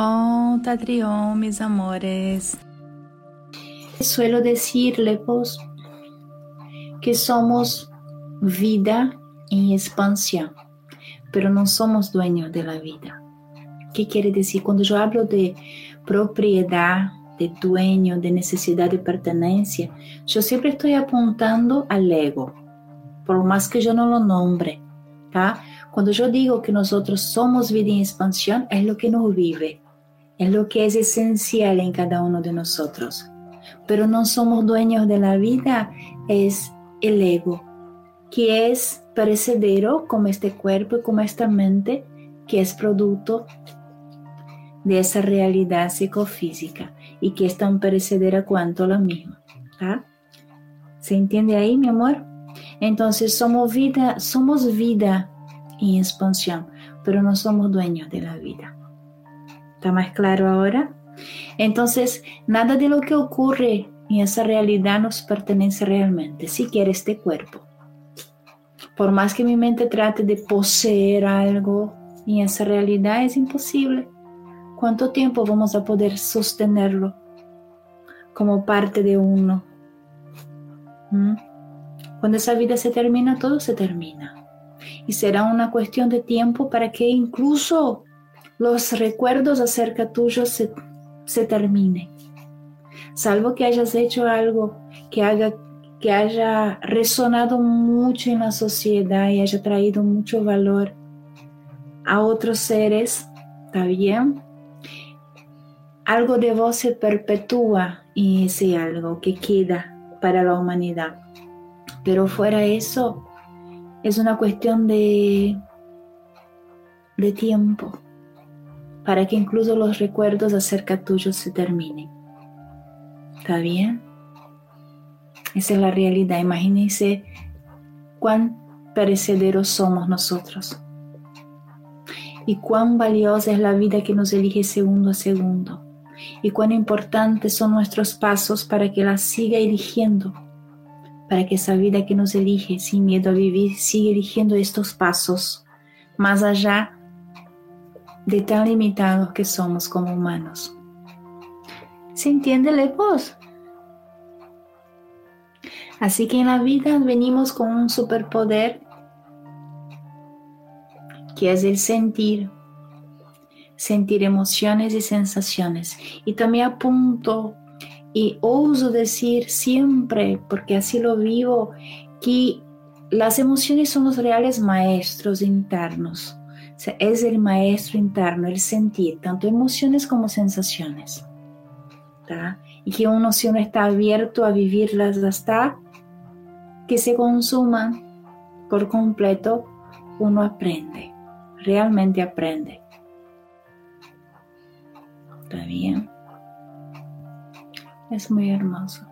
Antatrión, mis amores. Suelo decirle, pues, que somos vida en expansión, pero no somos dueños de la vida. ¿Qué quiere decir? Cuando yo hablo de propiedad, de dueño, de necesidad de pertenencia, yo siempre estoy apuntando al ego, por más que yo no lo nombre. ¿tá? Cuando yo digo que nosotros somos vida en expansión, es lo que nos vive, es lo que es esencial en cada uno de nosotros. Pero no somos dueños de la vida, es el ego, que es perecedero como este cuerpo y como esta mente, que es producto de esa realidad psicofísica y que es tan perecedera cuanto la misma. ¿Se entiende ahí, mi amor? Entonces somos vida, somos vida en expansión, pero no somos dueños de la vida. ¿Está más claro ahora? Entonces, nada de lo que ocurre en esa realidad nos pertenece realmente, siquiera este cuerpo. Por más que mi mente trate de poseer algo en esa realidad, es imposible. ¿Cuánto tiempo vamos a poder sostenerlo como parte de uno? ¿Mm? Cuando esa vida se termina, todo se termina. Y será una cuestión de tiempo para que incluso los recuerdos acerca tuyo se, se terminen. Salvo que hayas hecho algo que, haga, que haya resonado mucho en la sociedad y haya traído mucho valor a otros seres, ¿está bien? algo de vos se perpetúa en ese algo que queda para la humanidad. Pero fuera eso, es una cuestión de, de tiempo para que incluso los recuerdos acerca tuyo se terminen. ¿Está bien? Esa es la realidad. Imagínense cuán perecederos somos nosotros y cuán valiosa es la vida que nos elige segundo a segundo y cuán importantes son nuestros pasos para que la siga eligiendo, para que esa vida que nos elige sin miedo a vivir siga eligiendo estos pasos, más allá de tan limitados que somos como humanos. ¿Se entiende, Lepos? Así que en la vida venimos con un superpoder que es el sentir, sentir emociones y sensaciones. Y también apunto y ouso decir siempre, porque así lo vivo, que las emociones son los reales maestros internos. Es el maestro interno, el sentir, tanto emociones como sensaciones. Y que uno, si uno está abierto a vivirlas hasta que se consuman por completo, uno aprende, realmente aprende. Está bien. Es muy hermoso.